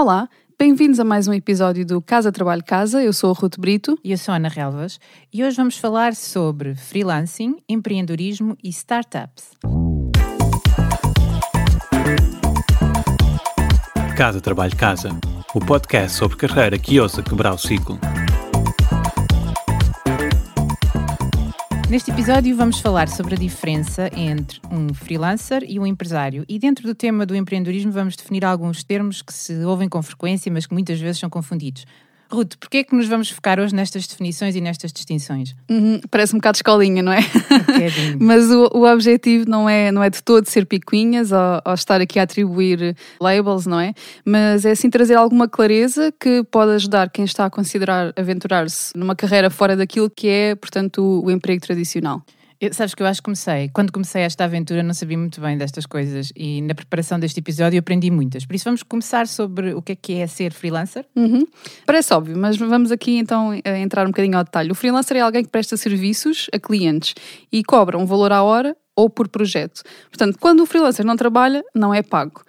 Olá, bem-vindos a mais um episódio do Casa Trabalho Casa. Eu sou a Ruth Brito. E eu sou a Ana Relvas. E hoje vamos falar sobre freelancing, empreendedorismo e startups. Casa Trabalho Casa, o podcast sobre carreira que ousa quebrar o ciclo. Neste episódio vamos falar sobre a diferença entre um freelancer e um empresário. E dentro do tema do empreendedorismo vamos definir alguns termos que se ouvem com frequência, mas que muitas vezes são confundidos. Ruth, porquê é que nos vamos focar hoje nestas definições e nestas distinções? Uhum, parece um bocado escolinha, não é? Um Mas o, o, objetivo não é, não é de todo ser picuinhas ou, ou, estar aqui a atribuir labels, não é? Mas é assim trazer alguma clareza que pode ajudar quem está a considerar aventurar-se numa carreira fora daquilo que é, portanto, o, o emprego tradicional. Eu, sabes que eu acho que comecei, quando comecei esta aventura não sabia muito bem destas coisas e na preparação deste episódio aprendi muitas. Por isso vamos começar sobre o que é que é ser freelancer. Uhum. Parece óbvio, mas vamos aqui então entrar um bocadinho ao detalhe. O freelancer é alguém que presta serviços a clientes e cobra um valor à hora ou por projeto. Portanto, quando o freelancer não trabalha, não é pago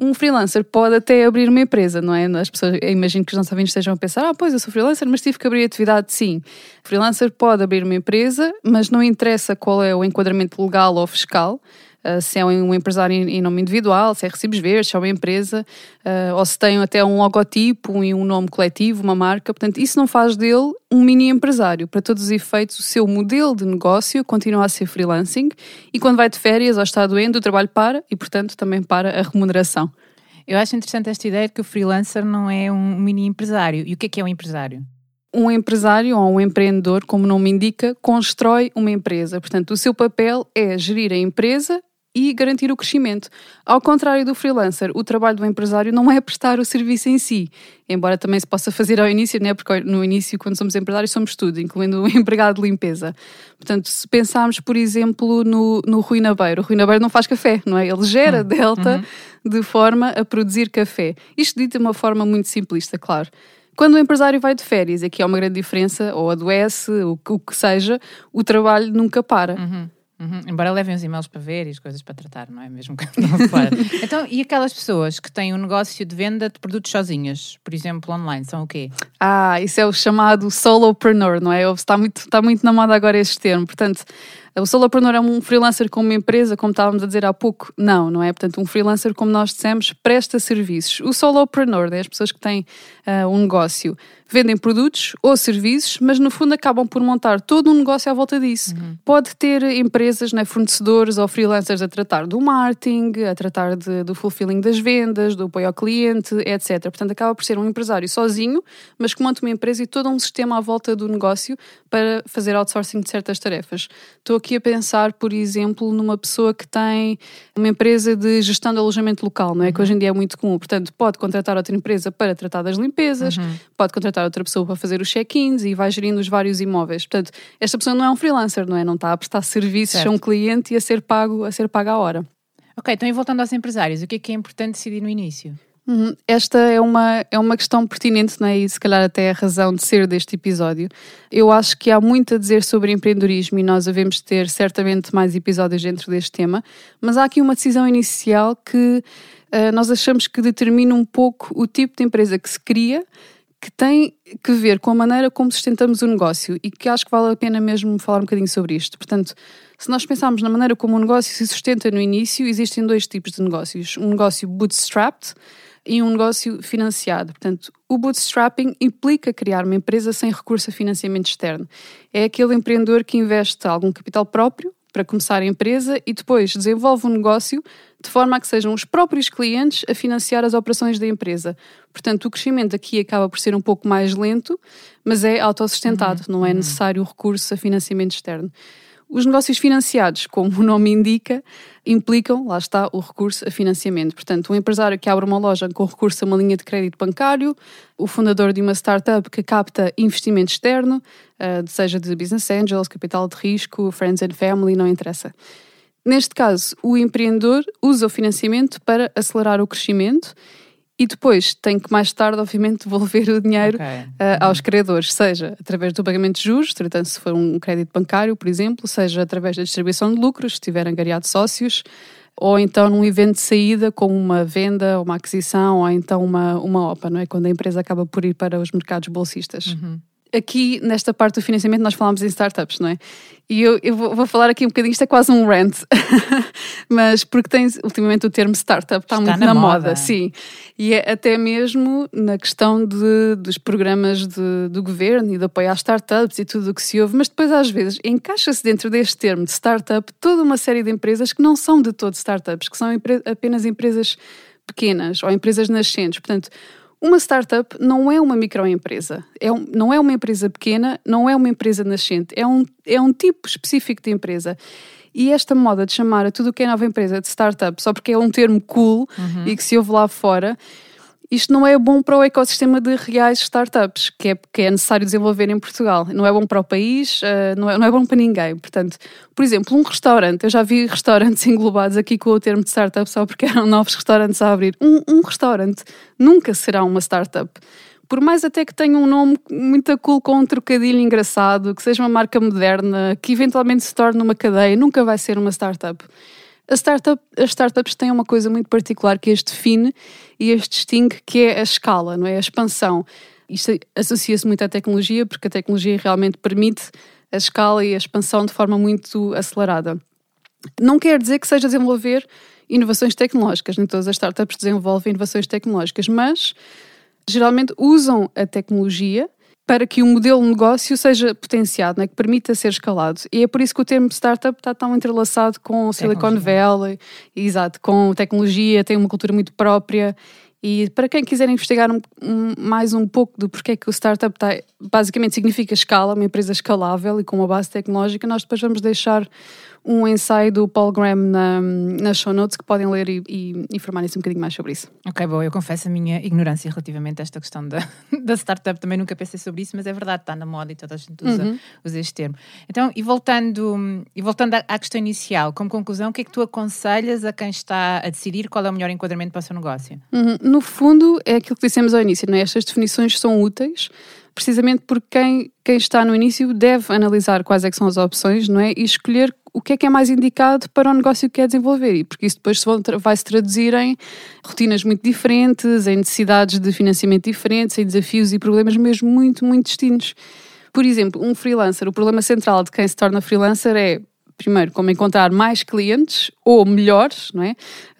um freelancer pode até abrir uma empresa, não é? As pessoas, imagino que os nossos ouvintes estejam a pensar, ah, pois eu sou freelancer, mas tive que abrir atividade, sim. Freelancer pode abrir uma empresa, mas não interessa qual é o enquadramento legal ou fiscal. Uh, se é um empresário em nome individual, se é recibos verdes, se é uma empresa, uh, ou se tem até um logotipo e um nome coletivo, uma marca. Portanto, isso não faz dele um mini empresário. Para todos os efeitos, o seu modelo de negócio continua a ser freelancing e quando vai de férias ou está doente, o trabalho para e, portanto, também para a remuneração. Eu acho interessante esta ideia de que o freelancer não é um mini empresário. E o que é que é um empresário? um empresário ou um empreendedor, como o nome indica, constrói uma empresa. Portanto, o seu papel é gerir a empresa e garantir o crescimento. Ao contrário do freelancer, o trabalho do empresário não é prestar o serviço em si, embora também se possa fazer ao início, né? porque no início, quando somos empresários, somos tudo, incluindo o empregado de limpeza. Portanto, se pensarmos, por exemplo, no, no Rui Nabeiro, o Rui Nabeiro não faz café, não é? Ele gera hum, Delta uhum. de forma a produzir café. Isto dito de uma forma muito simplista, claro. Quando o empresário vai de férias, aqui há uma grande diferença, ou adoece, o, o que seja, o trabalho nunca para. Uhum. Uhum. Embora levem os e-mails para ver e as coisas para tratar, não é? Mesmo que não então, e aquelas pessoas que têm um negócio de venda de produtos sozinhas, por exemplo, online, são o quê? Ah, isso é o chamado solopreneur, não é? Está muito, está muito na moda agora este termo. Portanto, o solopreneur é um freelancer com uma empresa, como estávamos a dizer há pouco? Não, não é? Portanto, um freelancer, como nós dissemos, presta serviços. O solopreneur, é as pessoas que têm uh, um negócio, vendem produtos ou serviços, mas no fundo acabam por montar todo um negócio à volta disso. Uhum. Pode ter empresas, né, fornecedores ou freelancers a tratar do marketing, a tratar de, do fulfilling das vendas, do apoio ao cliente, etc. Portanto, acaba por ser um empresário sozinho, mas que monta uma empresa e todo um sistema à volta do negócio para fazer outsourcing de certas tarefas. Estou aqui a pensar, por exemplo, numa pessoa que tem uma empresa de gestão de alojamento local, não é? Uhum. Que hoje em dia é muito comum. Portanto, pode contratar outra empresa para tratar das limpezas, uhum. pode contratar outra pessoa para fazer os check-ins e vai gerindo os vários imóveis. Portanto, esta pessoa não é um freelancer, não é? Não está a prestar serviços certo. a um cliente e a ser pago, a ser pago à hora. Ok, então e voltando aos empresários, o que é que é importante decidir no início? Uhum. Esta é uma, é uma questão pertinente né? e se calhar até a razão de ser deste episódio. Eu acho que há muito a dizer sobre empreendedorismo e nós devemos ter certamente mais episódios dentro deste tema, mas há aqui uma decisão inicial que uh, nós achamos que determina um pouco o tipo de empresa que se cria, que tem que ver com a maneira como sustentamos o negócio e que acho que vale a pena mesmo falar um bocadinho sobre isto. Portanto, se nós pensarmos na maneira como o negócio se sustenta no início, existem dois tipos de negócios. Um negócio bootstrapped, e um negócio financiado. Portanto, o bootstrapping implica criar uma empresa sem recurso a financiamento externo. É aquele empreendedor que investe algum capital próprio para começar a empresa e depois desenvolve um negócio de forma a que sejam os próprios clientes a financiar as operações da empresa. Portanto, o crescimento aqui acaba por ser um pouco mais lento, mas é autossustentado, uhum. não é uhum. necessário o recurso a financiamento externo. Os negócios financiados, como o nome indica, implicam, lá está, o recurso a financiamento. Portanto, um empresário que abre uma loja com recurso a uma linha de crédito bancário, o fundador de uma startup que capta investimento externo, uh, seja de business angels, capital de risco, friends and family, não interessa. Neste caso, o empreendedor usa o financiamento para acelerar o crescimento e depois tem que mais tarde, obviamente, devolver o dinheiro okay. uh, aos credores, seja através do pagamento de juros, portanto, se for um crédito bancário, por exemplo, seja através da distribuição de lucros, se tiver angariado sócios, ou então num evento de saída, como uma venda, uma aquisição, ou então uma, uma OPA, não é? Quando a empresa acaba por ir para os mercados bolsistas. Uhum aqui nesta parte do financiamento nós falámos em startups, não é? E eu, eu vou, vou, falar aqui um bocadinho, isto é quase um rant, mas porque tem ultimamente o termo startup está, está muito na, na moda. moda. sim. E é até mesmo na questão de, dos programas de, do governo e de apoio às startups e tudo o que se ouve, mas depois às vezes encaixa-se dentro deste termo de startup toda uma série de empresas que não são de todo startups, que são apenas empresas pequenas ou empresas nascentes. Portanto, uma startup não é uma microempresa, é um, não é uma empresa pequena, não é uma empresa nascente, é um, é um tipo específico de empresa. E esta moda de chamar a tudo o que é nova empresa de startup só porque é um termo cool uhum. e que se ouve lá fora, isto não é bom para o ecossistema de reais startups que é, que é necessário desenvolver em Portugal. Não é bom para o país, uh, não, é, não é bom para ninguém. Portanto, por exemplo, um restaurante, eu já vi restaurantes englobados aqui com o termo de startup só porque eram novos restaurantes a abrir. Um, um restaurante nunca será uma startup por mais até que tenha um nome muito cool com um trocadilho engraçado, que seja uma marca moderna, que eventualmente se torne uma cadeia, nunca vai ser uma startup. Startup, as startups têm uma coisa muito particular que as define e as distingue, que é a escala, não é? A expansão. Isto associa-se muito à tecnologia, porque a tecnologia realmente permite a escala e a expansão de forma muito acelerada. Não quer dizer que seja desenvolver inovações tecnológicas, nem todas as startups desenvolvem inovações tecnológicas, mas geralmente usam a tecnologia para que o modelo de negócio seja potenciado, né, que permita ser escalado. E é por isso que o termo startup está tão entrelaçado com Silicon Valley, exato, com tecnologia, tem uma cultura muito própria. E para quem quiser investigar um, um, mais um pouco do porquê que o startup está, basicamente significa escala, uma empresa escalável e com uma base tecnológica, nós depois vamos deixar um ensaio do Paul Graham na, nas show notes que podem ler e, e informarem-se um bocadinho mais sobre isso. Ok, bom, eu confesso a minha ignorância relativamente a esta questão da, da startup, também nunca pensei sobre isso, mas é verdade, está na moda e toda a gente usa, uhum. usa este termo. Então, e voltando, e voltando à questão inicial, como conclusão, o que é que tu aconselhas a quem está a decidir qual é o melhor enquadramento para o seu negócio? Uhum. No fundo, é aquilo que dissemos ao início, não é? estas definições são úteis, precisamente porque quem, quem está no início deve analisar quais é são as opções, não é? E escolher o que é que é mais indicado para o negócio que quer desenvolver e porque isso depois vai se traduzir em rotinas muito diferentes, em necessidades de financiamento diferentes, em desafios e problemas mesmo muito, muito distintos. Por exemplo, um freelancer, o problema central de quem se torna freelancer é primeiro, como encontrar mais clientes ou melhores, não é?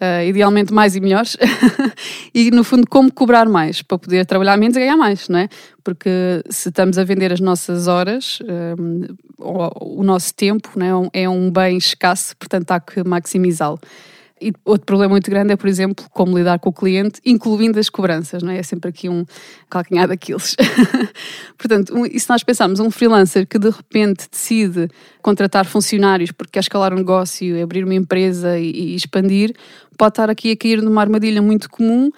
Uh, idealmente mais e melhores, e no fundo, como cobrar mais para poder trabalhar menos e ganhar mais, não é? Porque se estamos a vender as nossas horas, um, eh, o, nosso tempo não é? é um bem escasso, portanto há que maximizá-lo. E outro problema muito grande é, por exemplo, como lidar com o cliente, incluindo as cobranças, não é? É sempre aqui um calcanhar daqueles. Portanto, um, e se nós pensarmos um freelancer que de repente decide contratar funcionários porque quer escalar um negócio, abrir uma empresa e, e expandir, pode estar aqui a cair numa armadilha muito comum,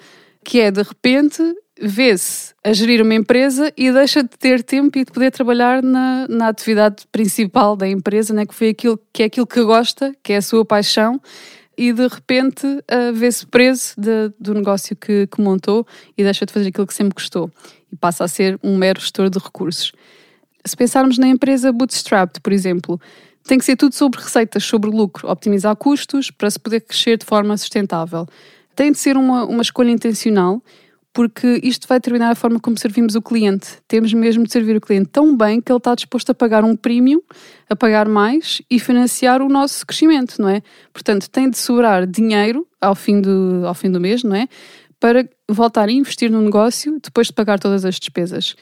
que é de repente vê-se a gerir uma empresa e deixa de ter tempo e de poder trabalhar na, na atividade principal da empresa, né? que foi aquilo que é aquilo que gosta, que é a sua paixão, e de repente uh, vê-se preso de, do negócio que, que, montou e deixa de fazer aquilo que sempre gostou e passa a ser um mero gestor de recursos. Se pensarmos na empresa bootstrapped, por exemplo, tem que ser tudo sobre receitas, sobre lucro, optimizar custos para se poder crescer de forma sustentável. Tem de ser uma, uma escolha intencional porque isto vai determinar a forma como servimos o cliente. Temos mesmo de servir o cliente tão bem que ele está disposto a pagar um premium, a pagar mais e financiar o nosso crescimento, não é? Portanto, tem de sobrar dinheiro ao fim do, ao fim do mês, não é? Para voltar a investir no negócio depois de pagar todas as despesas.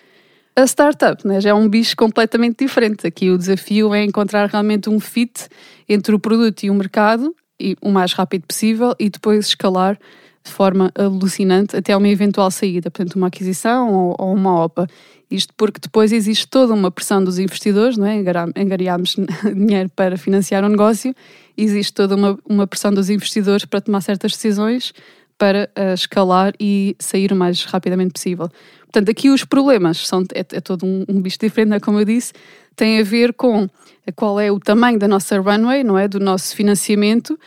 A startup né, já é um bicho completamente diferente. Aqui o desafio é encontrar realmente um fit entre o produto e o mercado e o mais rápido possível e depois escalar de forma alucinante até uma eventual saída, portanto, uma aquisição ou, ou uma OPA. Isto porque depois existe toda uma pressão dos investidores, não é? Engariamos dinheiro para financiar o um negócio, existe toda uma, uma pressão dos investidores para tomar certas decisões para uh, escalar e sair o mais rapidamente possível. Portanto, aqui os problemas são é, é todo um, um bicho diferente, né? como eu disse, tem a ver com qual é o tamanho da nossa runway, não é, do nosso financiamento,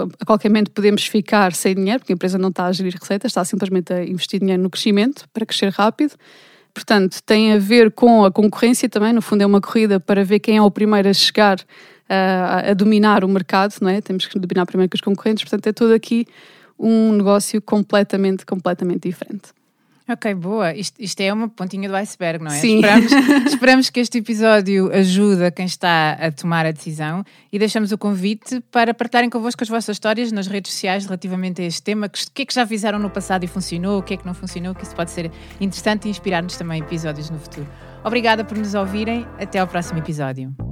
a qualquer momento podemos ficar sem dinheiro, porque a empresa não está a gerir receitas, está simplesmente a investir dinheiro no crescimento para crescer rápido. Portanto, tem a ver com a concorrência também, no fundo é uma corrida para ver quem é o primeiro a chegar a, a dominar o mercado, não é? Temos que dominar primeiro que os concorrentes, portanto é todo aqui um negócio completamente, completamente diferente. Ok, boa. Isto, isto, é uma pontinha do iceberg, não é? Sim. Esperamos, esperamos que este episódio ajude quem está a tomar a decisão e deixamos o convite para partilharem convosco as vossas histórias nas redes sociais relativamente a este tema. O que é que já fizeram no passado e funcionou, o que é que não funcionou, que isso pode ser interessante e inspirar-nos também episódios no futuro. Obrigada por nos ouvirem. Até ao próximo episódio.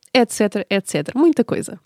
etc, etc. Muita coisa.